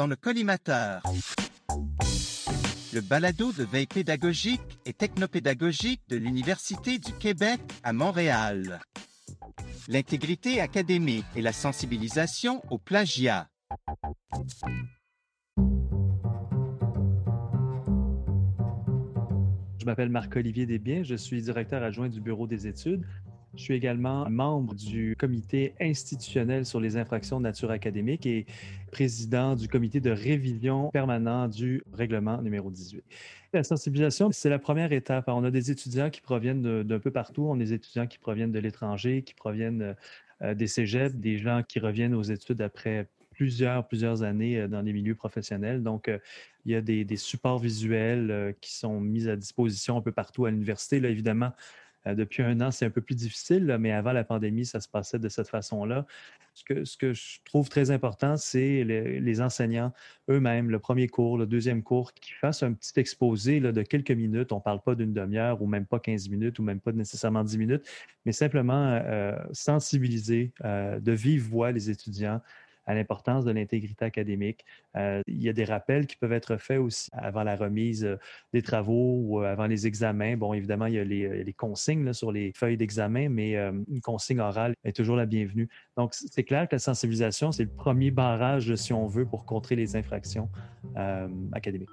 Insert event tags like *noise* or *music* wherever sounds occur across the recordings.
dans le collimateur. Le balado de veille pédagogique et technopédagogique de l'Université du Québec à Montréal. L'intégrité académique et la sensibilisation au plagiat. Je m'appelle Marc-Olivier Desbiens, je suis directeur adjoint du Bureau des études. Je suis également membre du comité institutionnel sur les infractions de nature académique et président du comité de révision permanent du règlement numéro 18. La sensibilisation, c'est la première étape. On a des étudiants qui proviennent d'un peu partout. On a des étudiants qui proviennent de l'étranger, qui proviennent euh, des cégeps, des gens qui reviennent aux études après plusieurs, plusieurs années euh, dans les milieux professionnels. Donc, euh, il y a des, supports visuels euh, qui sont mis à disposition un peu partout à l'université. Là, évidemment, depuis un an, c'est un peu plus difficile, mais avant la pandémie, ça se passait de cette façon-là. Ce que, je trouve très important, c'est les, enseignants eux-mêmes, le premier cours, le deuxième cours, qui fassent un petit exposé de quelques minutes. On ne parle pas d'une demi-heure ou même pas 15 minutes ou même pas nécessairement 10 minutes, mais simplement sensibiliser de vive voix les étudiants à l'importance de l'intégrité académique. Euh, il y a des rappels qui peuvent être faits aussi avant la remise euh, des travaux ou euh, avant les examens. Bon, évidemment, il y a les, consignes sur les feuilles d'examen, mais une consigne orale est toujours la bienvenue. Donc, c'est clair que la sensibilisation, c'est le premier barrage, si on veut, pour contrer les infractions académiques.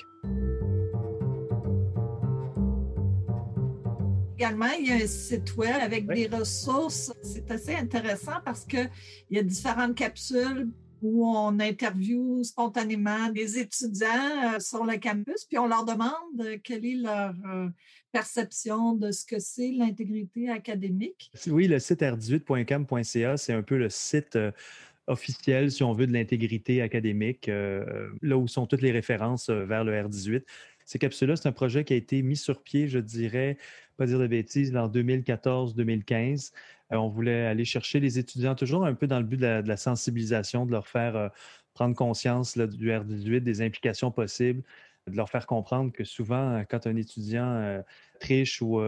Également, il y a un site web avec des ressources. C'est assez intéressant parce qu'il y a différentes capsules où on interviewe spontanément des étudiants euh, sur le campus, puis on leur demande euh, quelle est leur euh, perception de ce que c'est l'intégrité académique. Oui, le site r18.cam.ca, c'est un peu le site officiel, si on veut, de l'intégrité académique, là où sont toutes les références vers le R18. Ces capsules-là, c'est un projet qui a été mis sur pied, je dirais, pas dire de bêtises, en 2014-2015. Euh, on voulait aller chercher les étudiants toujours un peu dans le but de la, sensibilisation, de leur faire euh, prendre conscience du R18, des implications possibles, de leur faire comprendre que souvent, quand un étudiant euh, triche ou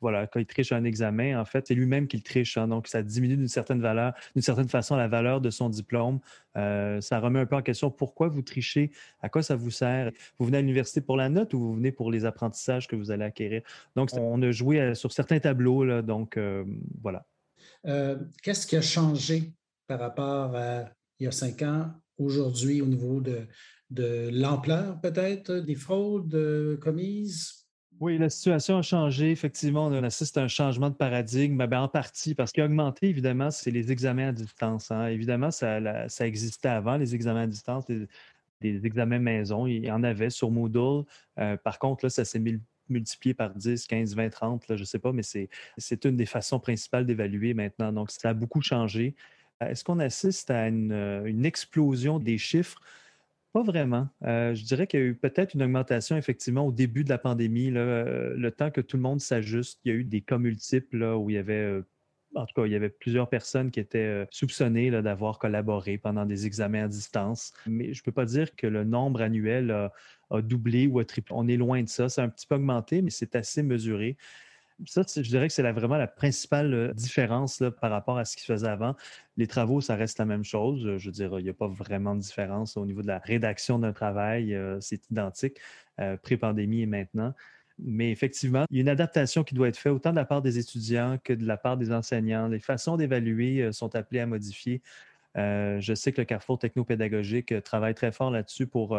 voilà, quand il triche un examen, en fait, c'est lui-même qui le triche. Hein. donc, ça diminue d'une certaine valeur, d'une certaine façon, la valeur de son diplôme. Euh, ça remet un peu en question pourquoi vous trichez, à quoi ça vous sert. Vous venez à l'université pour la note ou vous venez pour les apprentissages que vous allez acquérir? Donc, on a joué euh, sur certains tableaux, donc euh, voilà. Qu'est-ce qui a changé par rapport à il y a cinq ans, aujourd'hui, au niveau de l'ampleur peut-être des fraudes commises? Oui, la situation a changé. Effectivement, on assiste à un changement de paradigme, ben, en partie parce qu'il a augmenté, évidemment, c'est les examens à distance. Hein. Évidemment, ça, existait avant, les examens à distance, des, examens maison. Il y en avait sur Moodle. Euh, par contre, là, ça s'est multiplié par 10, 15, 20, 30, je ne sais pas, mais c'est une des façons principales d'évaluer maintenant. Donc, ça a beaucoup changé. Est-ce qu'on assiste à une explosion des chiffres? Pas vraiment. Euh, je dirais qu'il y a eu peut-être une augmentation effectivement au début de la pandémie, euh, le temps que tout le monde s'ajuste. Il y a eu des cas multiples où il y avait, euh, en tout cas, il y avait plusieurs personnes qui étaient soupçonnées d'avoir collaboré pendant des examens à distance. Mais je ne peux pas dire que le nombre annuel a, a doublé ou a triplé. On est loin de ça. C'est un petit peu augmenté, mais c'est assez mesuré. Ça, je dirais que c'est vraiment la principale euh, différence par rapport à ce qui se faisait avant. Les travaux, ça reste la même chose. Je veux dire, il n'y a pas vraiment de différence au niveau de la rédaction d'un travail. Euh, c'est identique, euh, pré-pandémie et maintenant. Mais effectivement, il y a une adaptation qui doit être faite autant de la part des étudiants que de la part des enseignants. Les façons d'évaluer sont appelées à modifier. je sais que le Carrefour technopédagogique travaille très fort là-dessus pour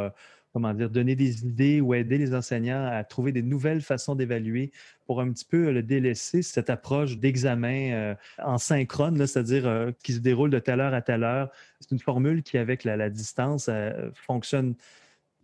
comment dire, donner des idées ou aider les enseignants à trouver des nouvelles façons d'évaluer pour un petit peu le délaisser cette approche d'examen euh, en synchrone, c'est-à-dire euh, qui se déroule de telle heure à telle heure. C'est une formule qui, avec la, distance, euh, fonctionne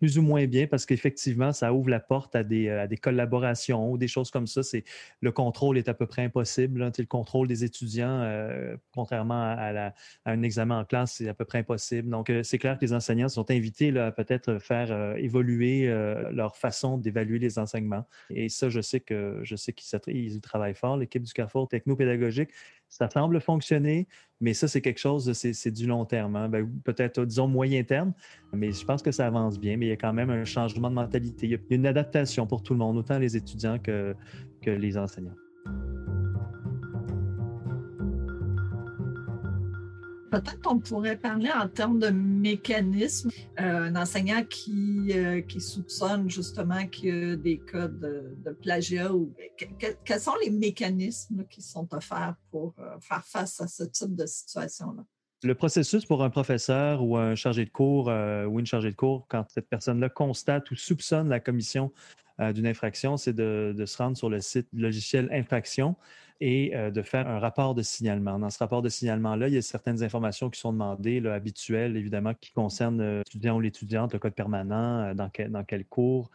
plus ou moins bien parce qu'effectivement, ça ouvre la porte à des, à des collaborations ou des choses comme ça. C'est, le contrôle est à peu près impossible. Hein. Le contrôle des étudiants, euh, contrairement à, un examen en classe, c'est à peu près impossible. Donc, euh, c'est clair que les enseignants sont invités à peut-être faire euh, évoluer leur façon d'évaluer les enseignements. Et ça, je sais que je sais qu'ils travaillent fort, l'équipe du Carrefour technopédagogique. Ça semble fonctionner, mais ça, c'est quelque chose, c'est du long terme. Hein. Ben, peut-être, disons, moyen terme, mais je pense que ça avance bien, mais il y a quand même un changement de mentalité. Il y a une adaptation pour tout le monde, autant les étudiants que, que les enseignants. Peut-être qu'on pourrait parler en termes de mécanisme. Euh, un enseignant qui, euh, qui soupçonne justement qu'il y a des cas de, plagiat ou quels sont les mécanismes qui sont offerts pour euh, faire face à ce type de situation-là? Le processus pour un professeur ou un chargé de cours ou une chargée de cours, quand cette personne-là constate ou soupçonne la commission d'une infraction, c'est de, de, se rendre sur le site logiciel infraction et euh, de faire un rapport de signalement. Dans ce rapport de signalement-là, il y a certaines informations qui sont demandées, habituelles, évidemment, qui concernent euh, l'étudiant ou l'étudiante, le code permanent, euh, dans, quel, dans quel cours,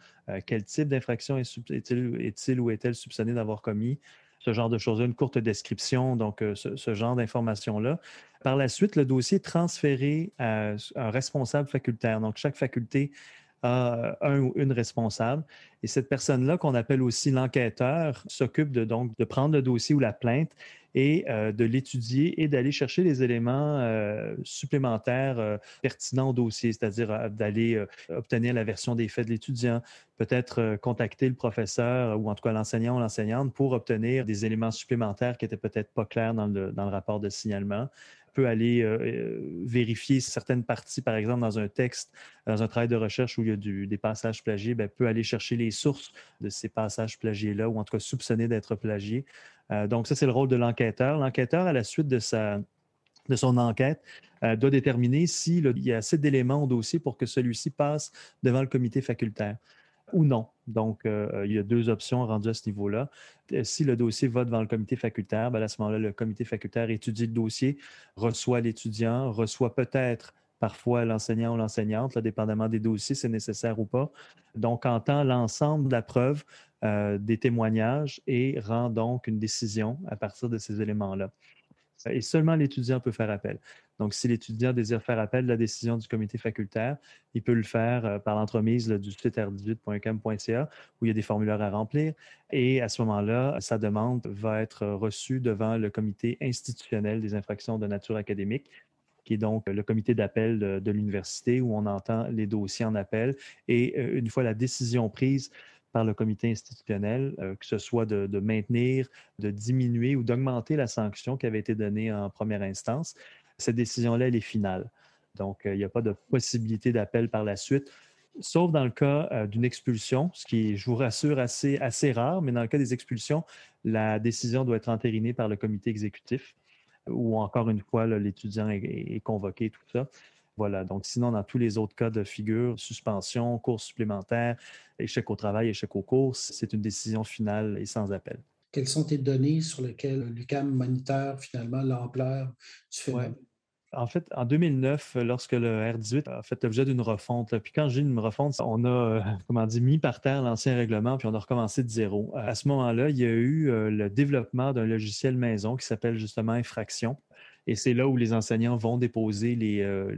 quel type d'infraction est-il ou est-elle soupçonné d'avoir commis, ce genre de choses-là, une courte description, donc ce, genre d'informations-là. Par la suite, le dossier est transféré à un responsable facultaire. Donc, chaque faculté a un ou une responsable. Et cette personne-là, qu'on appelle aussi l'enquêteur, s'occupe de, donc de prendre le dossier ou la plainte et euh, de l'étudier et d'aller chercher les éléments euh, supplémentaires euh, pertinents au dossier, c'est-à-dire d'aller obtenir la version des faits de l'étudiant, peut-être contacter le professeur ou en tout cas l'enseignant ou l'enseignante pour obtenir des éléments supplémentaires qui n'étaient peut-être pas clairs dans le, dans le rapport de signalement peut aller euh, euh, vérifier certaines parties, par exemple, dans un texte, dans un travail de recherche où il y a des passages plagiés, bien, peut aller chercher les sources de ces passages plagiés-là, ou en tout cas soupçonnés d'être plagiés. Euh, donc, ça, c'est le rôle de l'enquêteur. L'enquêteur, à la suite de son enquête doit déterminer s'il y a assez d'éléments au dossier pour que celui-ci passe devant le comité facultaire ou non. Donc, euh, il y a deux options rendues à ce niveau-là. Euh, si le dossier va devant le comité facultaire, ben, à ce moment-là, le comité facultaire étudie le dossier, reçoit l'étudiant, reçoit peut-être parfois l'enseignant ou l'enseignante, dépendamment des dossiers, c'est nécessaire ou pas. Donc, entend l'ensemble de la preuve, euh, des témoignages et rend donc une décision à partir de ces éléments-là. Et seulement l'étudiant peut faire appel. Donc, si l'étudiant désire faire appel de la décision du comité facultaire, il peut le faire euh, par l'entremise du site r18.cam.ca où il y a des formulaires à remplir. Et à ce moment-là, sa demande va être reçue devant le comité institutionnel des infractions de nature académique, qui est donc le comité d'appel de, l'université où on entend les dossiers en appel. Et euh, une fois la décision prise, par le comité institutionnel, euh, que ce soit de, maintenir, de diminuer ou d'augmenter la sanction qui avait été donnée en première instance cette décision-là, elle est finale. Donc, euh, il n'y a pas de possibilité d'appel par la suite, sauf dans le cas euh, d'une expulsion, ce qui est, je vous rassure, assez, assez rare, mais dans le cas des expulsions, la décision doit être entérinée par le comité exécutif, ou encore une fois, l'étudiant est, convoqué, tout ça. Voilà, donc sinon, dans tous les autres cas de figure, suspension, cours supplémentaire, échec au travail, échec aux cours, c'est une décision finale et sans appel. Quelles sont tes données sur lesquelles l'UCAM moniteur finalement l'ampleur du phénomène? En fait, en 2009, lorsque le R18 a fait l'objet d'une refonte, puis quand j'ai une refonte, on a, euh, *laughs* comment dire, mis par terre l'ancien règlement, puis on a recommencé de zéro. À ce moment-là, il y a eu euh, le développement d'un logiciel maison qui s'appelle justement Infraction. Et c'est là où les enseignants vont déposer euh,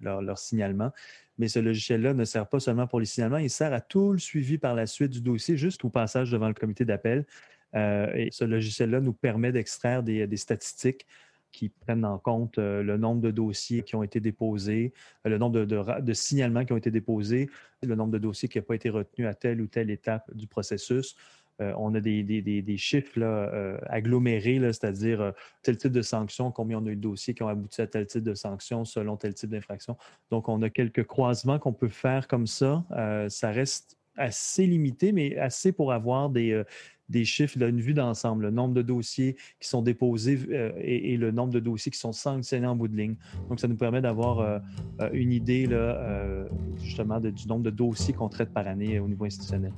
leurs signalements. Mais ce logiciel-là ne sert pas seulement pour les signalements, il sert à tout le suivi par la suite du dossier jusqu'au passage devant le comité d'appel. et ce logiciel-là nous permet d'extraire des statistiques qui prennent en compte euh, le nombre de dossiers qui ont été déposés, euh, le nombre de, signalements qui ont été déposés, le nombre de dossiers qui n'ont pas été retenus à telle ou telle étape du processus. Euh, on a des, chiffres agglomérés, c'est-à-dire tel type de sanction, combien on a eu de dossiers qui ont abouti à tel type de sanction selon tel type d'infraction. Donc, on a quelques croisements qu'on peut faire comme ça. ça reste assez limité, mais assez pour avoir des, chiffres, une vue d'ensemble, le nombre de dossiers qui sont déposés euh, et, le nombre de dossiers qui sont sanctionnés en bout de ligne. Donc, ça nous permet d'avoir euh, euh, une idée là, justement du nombre de dossiers qu'on traite par année au niveau institutionnel.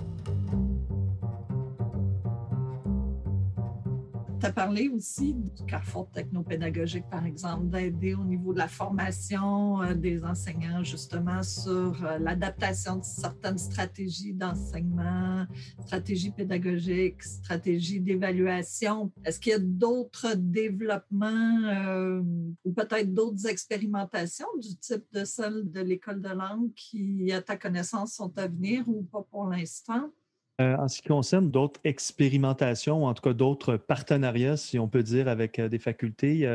Tu as parlé aussi du carrefour technopédagogique, par exemple, d'aider au niveau de la formation euh, des enseignants, justement, sur euh, l'adaptation de certaines stratégies d'enseignement, stratégies pédagogiques, stratégies d'évaluation. Est-ce qu'il y a d'autres développements euh, ou peut-être d'autres expérimentations du type de celle de l'école de langue qui, à ta connaissance, sont à venir ou pas pour l'instant? Euh, en ce qui concerne d'autres expérimentations, ou en tout cas d'autres partenariats, si on peut dire, avec euh, des facultés,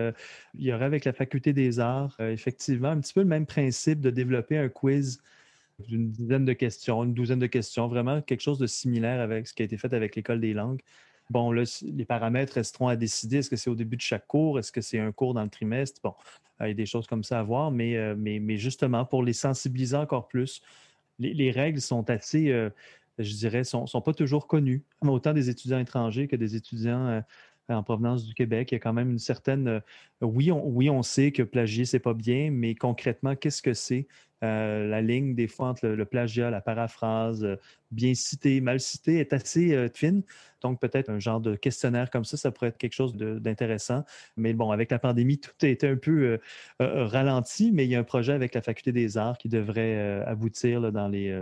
il y aurait avec la faculté des arts, euh, effectivement, un petit peu le même principe de développer un quiz d'une dizaine de questions, une douzaine de questions, vraiment quelque chose de similaire avec ce qui a été fait avec l'école des langues. Bon, là, les paramètres resteront à décider. Est-ce que c'est au début de chaque cours? Est-ce que c'est un cours dans le trimestre? Bon, il y a des choses comme ça à voir, mais, justement, pour les sensibiliser encore plus, les, règles sont assez, je dirais, sont, sont pas toujours connues, autant des étudiants étrangers que des étudiants en provenance du Québec. Il y a quand même une certaine. Euh, oui, on, oui, on sait que plagier, c'est pas bien, mais concrètement, qu'est-ce que c'est? Euh, la ligne, des fois, entre le, plagiat, la paraphrase, euh, bien cité, mal cité, est assez fine. Donc, peut-être un genre de questionnaire comme ça, ça pourrait être quelque chose d'intéressant. Mais bon, avec la pandémie, tout a été un peu ralenti, mais il y a un projet avec la Faculté des arts qui devrait aboutir dans les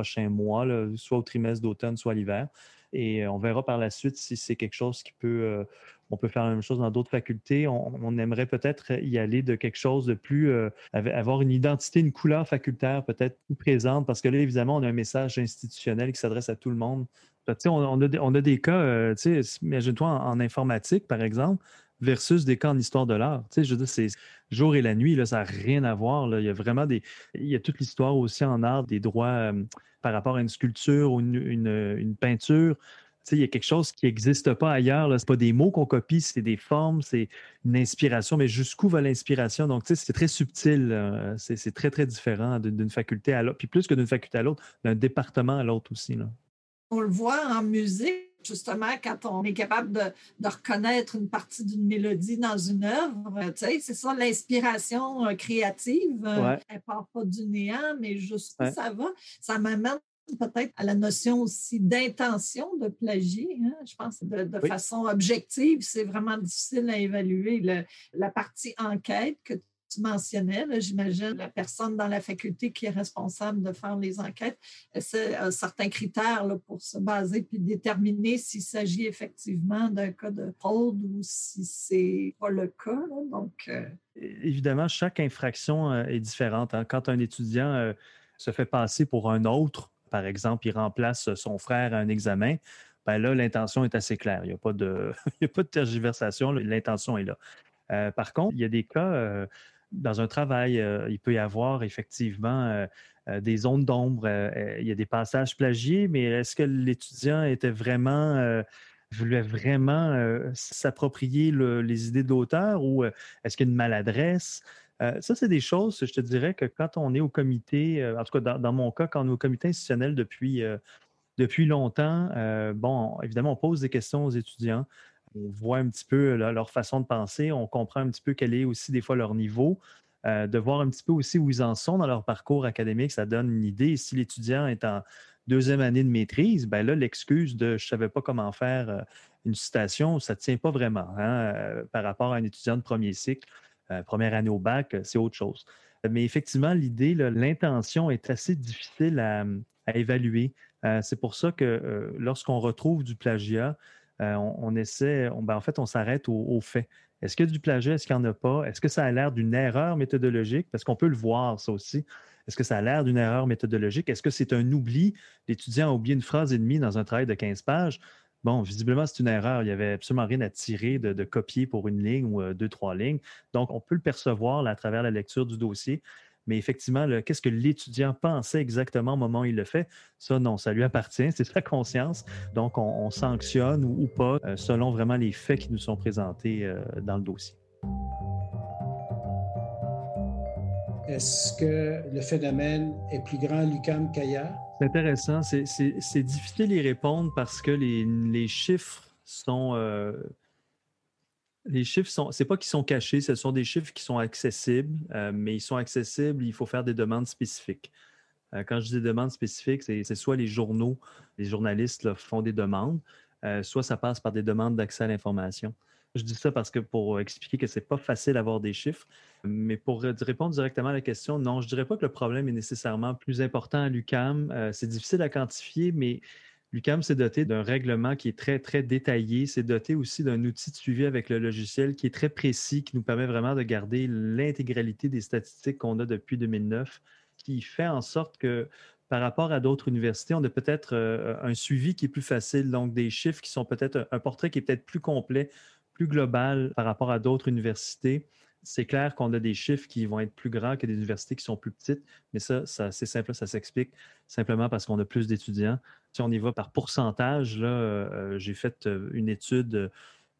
prochains mois, soit au trimestre d'automne, soit l'hiver. Et on verra par la suite si c'est quelque chose qui peut. on peut faire la même chose dans d'autres facultés. On, aimerait peut-être y aller de quelque chose de plus. avoir une identité, une couleur facultaire peut-être présente, parce que là, évidemment, on a un message institutionnel qui s'adresse à tout le monde. On, on, a, on, a, des cas, imagine-toi en, informatique, par exemple, versus des cas en histoire de l'art. Tu sais, je veux dire, c'est jour et la nuit, là, ça n'a rien à voir. Il y a vraiment des. Il y a toute l'histoire aussi en art des droits par rapport à une sculpture ou une, peinture. Tu il y a quelque chose qui n'existe pas ailleurs. Ce pas des mots qu'on copie, c'est des formes, c'est une inspiration. Mais jusqu'où va l'inspiration? Donc, tu c'est très subtil. C'est très, très différent d'une faculté à l'autre. Puis plus que d'une faculté à l'autre, d'un département à l'autre aussi. On le voit en musique justement, quand on est capable de, reconnaître une partie d'une mélodie dans une œuvre, c'est ça l'inspiration euh, créative. Euh, elle ne part pas du néant, mais jusqu'où ça va. Ça m'amène peut-être à la notion aussi d'intention de plagier. Hein. Je pense de, de façon objective, c'est vraiment difficile à évaluer. la partie enquête que tu mentionnais, j'imagine, la personne dans la faculté qui est responsable de faire les enquêtes, c'est un certain critère là, pour se baser puis déterminer s'il s'agit effectivement d'un cas de fraude ou si c'est pas le cas. Donc, euh, Évidemment, chaque infraction euh, est différente. Hein. Quand un étudiant euh, se fait passer pour un autre, par exemple, il remplace son frère à un examen, ben là, l'intention est assez claire. Il n'y a, pas de, *laughs* a pas de tergiversation, l'intention est là. par contre, il y a des cas dans un travail, euh, il peut y avoir effectivement euh, euh, des zones d'ombre. il y a des passages plagiés, mais est-ce que l'étudiant était vraiment voulait vraiment s'approprier les idées de l'auteur ou est-ce qu'il y a une maladresse? ça, c'est des choses, je te dirais que quand on est au comité, en tout cas dans, mon cas, quand on est au comité institutionnel depuis, depuis longtemps, bon, évidemment, on pose des questions aux étudiants on voit un petit peu leur façon de penser, on comprend un petit peu quel est aussi des fois leur niveau, euh, de voir un petit peu aussi où ils en sont dans leur parcours académique, ça donne une idée. Si l'étudiant est en deuxième année de maîtrise, ben là, l'excuse de je ne savais pas comment faire euh, une citation, ça ne tient pas vraiment hein, euh, par rapport à un étudiant de premier cycle, première année au bac, c'est autre chose. Mais effectivement, l'idée, l'intention est assez difficile à évaluer. c'est pour ça que lorsqu'on retrouve du plagiat, euh, on, essaie, ben, en fait, on s'arrête au, fait. Est-ce qu'il y du plagiat? Est-ce qu'il n'y en a pas? Est-ce que ça a l'air d'une erreur méthodologique? Parce qu'on peut le voir, ça aussi. Est-ce que ça a l'air d'une erreur méthodologique? Est-ce que c'est un oubli? L'étudiant a oublié une phrase et demie dans un travail de 15 pages. Bon, visiblement, c'est une erreur. Il n'y avait absolument rien à tirer de, copier pour une ligne ou euh, deux, trois lignes. Donc, on peut le percevoir à travers la lecture du dossier. Mais effectivement, qu'est-ce que l'étudiant pensait exactement au moment où il le fait? Ça, non, ça lui appartient, *laughs* c'est sa conscience. Donc, on, sanctionne ou, pas euh, selon vraiment les faits qui nous sont présentés euh, dans le dossier. Est-ce que le phénomène est plus grand à l'UCAM qu'ailleurs? C'est intéressant. C'est difficile d'y répondre parce que les, chiffres sont, euh, les chiffres sont, c'est pas qu'ils sont cachés, ce sont des chiffres qui sont accessibles, euh, mais ils sont accessibles, il faut faire des demandes spécifiques. Euh, quand je dis des demandes spécifiques, c'est, soit les journaux, les journalistes font des demandes, euh, soit ça passe par des demandes d'accès à l'information. Je dis ça parce que pour expliquer que c'est pas facile d'avoir des chiffres, mais pour répondre directement à la question, non, je dirais pas que le problème est nécessairement plus important à l'UCAM. c'est difficile à quantifier, mais L'UCAM s'est doté d'un règlement qui est très, très détaillé. C'est doté aussi d'un outil de suivi avec le logiciel qui est très précis, qui nous permet vraiment de garder l'intégralité des statistiques qu'on a depuis 2009, qui fait en sorte que par rapport à d'autres universités, on a peut-être euh, un suivi qui est plus facile, donc des chiffres qui sont peut-être un portrait qui est peut-être plus complet, plus global par rapport à d'autres universités. C'est clair qu'on a des chiffres qui vont être plus grands que des universités qui sont plus petites, mais ça, c'est simple, ça s'explique simplement parce qu'on a plus d'étudiants. Si on y va par pourcentage, là, euh, j'ai fait euh, une étude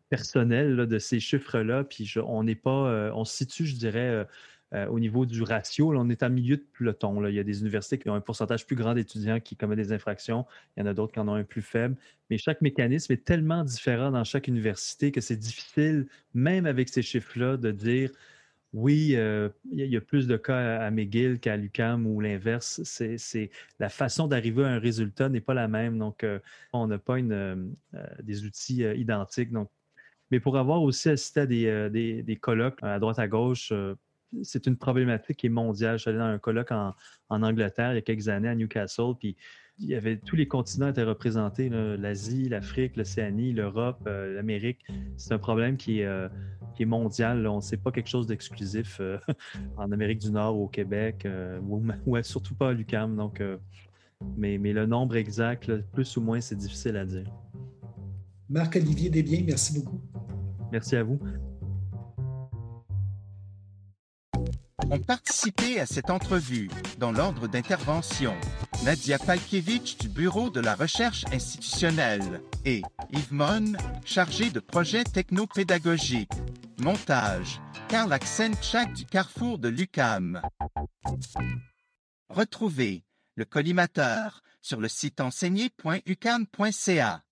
personnelle de ces chiffres-là, puis on n'est pas, euh, on se situe, je dirais, au niveau du ratio. on est à milieu de peloton. Il y a des universités qui ont un pourcentage plus grand d'étudiants qui commettent des infractions. Il y en a d'autres qui en ont un plus faible. Mais chaque mécanisme est tellement différent dans chaque université que c'est difficile, même avec ces chiffres-là, de dire oui, euh, il y a plus de cas à McGill qu'à l'UCAM ou l'inverse. C'est, la façon d'arriver à un résultat n'est pas la même. Donc, euh, on n'a pas euh, des outils identiques. Donc, mais pour avoir aussi assisté à des, colloques à droite à gauche, c'est une problématique qui est mondiale. Je suis allé dans un colloque en, en Angleterre il y a quelques années à Newcastle, puis il y avait tous les continents étaient représentés, l'Asie, l'Afrique, l'Océanie, l'Europe, euh, l'Amérique. C'est un problème qui est, euh, qui est mondial. On ne sait pas quelque chose d'exclusif euh, *laughs* en Amérique du Nord ou au Québec, *laughs* ou, surtout pas à l'UCAM. Donc, mais, mais, le nombre exact, plus ou moins, c'est difficile à dire. Marc-Olivier Desbiens, merci beaucoup. Merci à vous. Ont participé à cette entrevue, dans l'ordre d'intervention, Nadia Palkiewicz du Bureau de la recherche institutionnelle et Yves Mon, chargé de projets technopédagogiques. Montage, Karl Aksenchak du Carrefour de l'UCAM. Retrouvez le collimateur sur le site enseigné.ucam.ca.